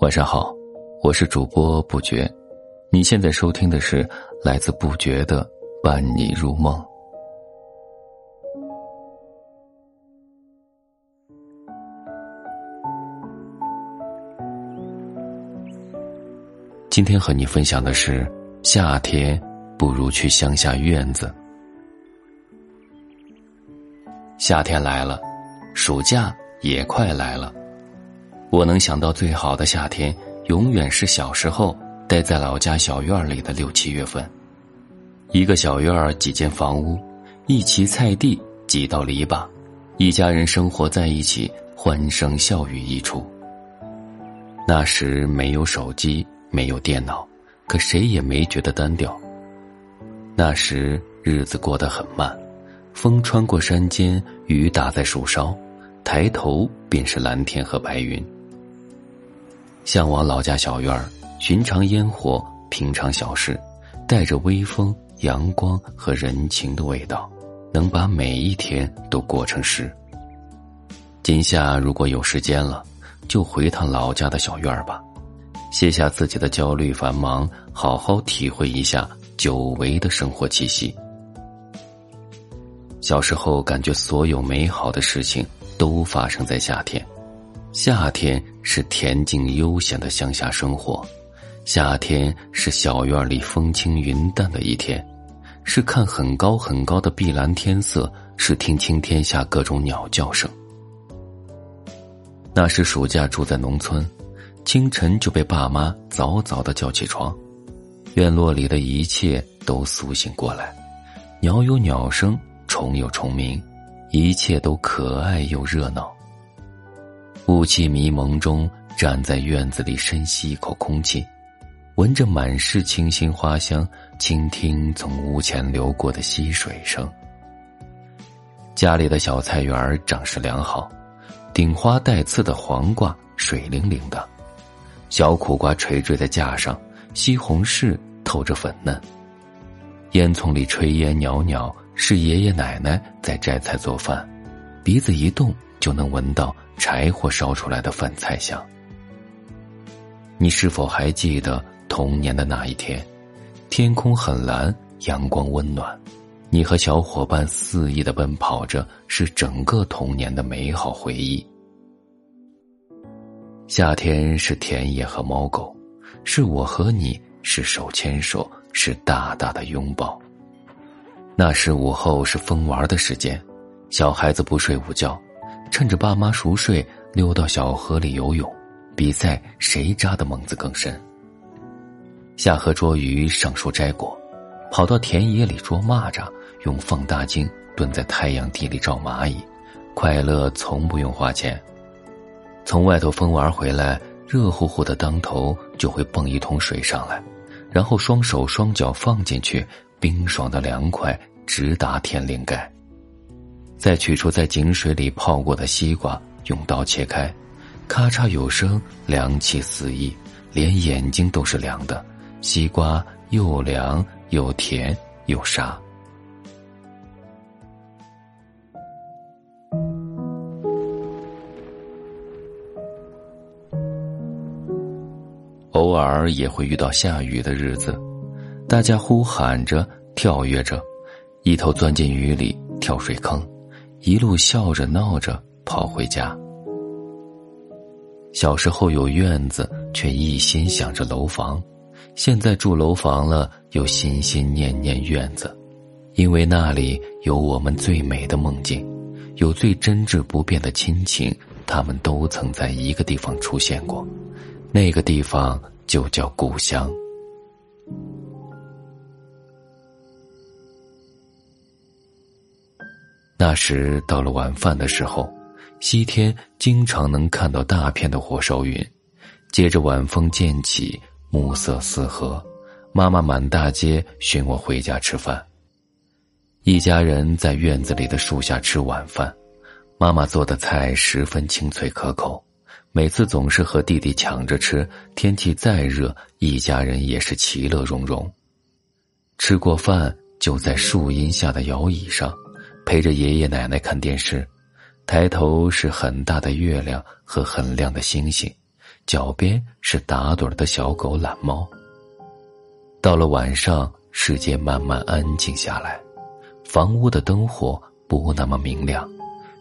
晚上好，我是主播不觉，你现在收听的是来自不觉的伴你入梦。今天和你分享的是，夏天不如去乡下院子。夏天来了，暑假也快来了。我能想到最好的夏天，永远是小时候待在老家小院里的六七月份。一个小院儿，几间房屋，一畦菜地，几道篱笆，一家人生活在一起，欢声笑语一出。那时没有手机，没有电脑，可谁也没觉得单调。那时日子过得很慢，风穿过山间，雨打在树梢，抬头便是蓝天和白云。向往老家小院儿，寻常烟火，平常小事，带着微风、阳光和人情的味道，能把每一天都过成诗。今夏如果有时间了，就回趟老家的小院儿吧，卸下自己的焦虑繁忙，好好体会一下久违的生活气息。小时候感觉所有美好的事情都发生在夏天。夏天是恬静悠闲的乡下生活，夏天是小院里风轻云淡的一天，是看很高很高的碧蓝天色，是听清天下各种鸟叫声。那时暑假住在农村，清晨就被爸妈早早的叫起床，院落里的一切都苏醒过来，鸟有鸟声，虫有虫鸣，一切都可爱又热闹。雾气迷蒙中，站在院子里深吸一口空气，闻着满是清新花香，倾听从屋前流过的溪水声。家里的小菜园长势良好，顶花带刺的黄瓜水灵灵的，小苦瓜垂坠在架上，西红柿透着粉嫩。烟囱里炊烟袅袅，是爷爷奶奶在摘菜做饭，鼻子一动就能闻到。柴火烧出来的饭菜香。你是否还记得童年的那一天？天空很蓝，阳光温暖，你和小伙伴肆意的奔跑着，是整个童年的美好回忆。夏天是田野和猫狗，是我和你，是手牵手，是大大的拥抱。那时午后是疯玩的时间，小孩子不睡午觉。趁着爸妈熟睡，溜到小河里游泳，比赛谁扎的猛子更深。下河捉鱼，上树摘果，跑到田野里捉蚂蚱，用放大镜蹲在太阳地里照蚂蚁，快乐从不用花钱。从外头疯玩回来，热乎乎的当头就会蹦一桶水上来，然后双手双脚放进去，冰爽的凉快直达天灵盖。再取出在井水里泡过的西瓜，用刀切开，咔嚓有声，凉气四溢，连眼睛都是凉的。西瓜又凉又甜又沙。偶尔也会遇到下雨的日子，大家呼喊着，跳跃着，一头钻进雨里，跳水坑。一路笑着闹着跑回家。小时候有院子，却一心想着楼房；现在住楼房了，又心心念念院子，因为那里有我们最美的梦境，有最真挚不变的亲情。他们都曾在一个地方出现过，那个地方就叫故乡。那时到了晚饭的时候，西天经常能看到大片的火烧云，接着晚风渐起，暮色四合，妈妈满大街寻我回家吃饭。一家人在院子里的树下吃晚饭，妈妈做的菜十分清脆可口，每次总是和弟弟抢着吃。天气再热，一家人也是其乐融融。吃过饭，就在树荫下的摇椅上。陪着爷爷奶奶看电视，抬头是很大的月亮和很亮的星星，脚边是打盹的小狗懒猫。到了晚上，世界慢慢安静下来，房屋的灯火不那么明亮，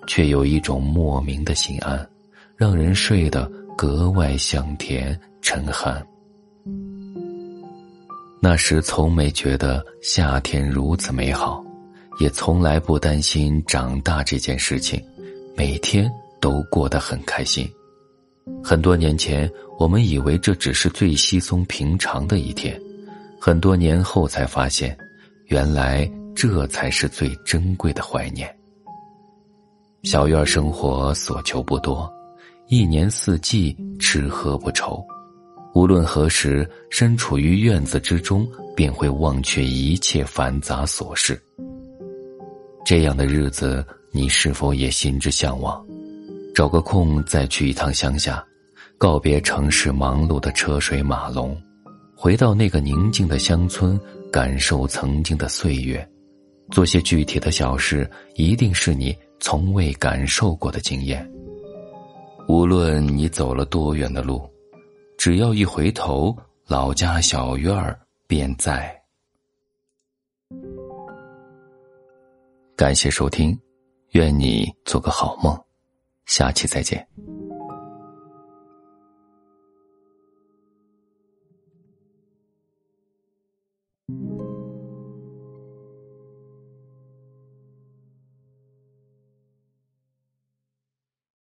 却有一种莫名的心安，让人睡得格外香甜沉酣。那时从没觉得夏天如此美好，也从来不担心长大这件事情，每天都过得很开心。很多年前，我们以为这只是最稀松平常的一天，很多年后才发现，原来这才是最珍贵的怀念。小院生活所求不多，一年四季吃喝不愁。无论何时，身处于院子之中，便会忘却一切繁杂琐事。这样的日子，你是否也心之向往？找个空再去一趟乡下，告别城市忙碌的车水马龙，回到那个宁静的乡村，感受曾经的岁月，做些具体的小事，一定是你从未感受过的经验。无论你走了多远的路。只要一回头，老家小院儿便在。感谢收听，愿你做个好梦，下期再见。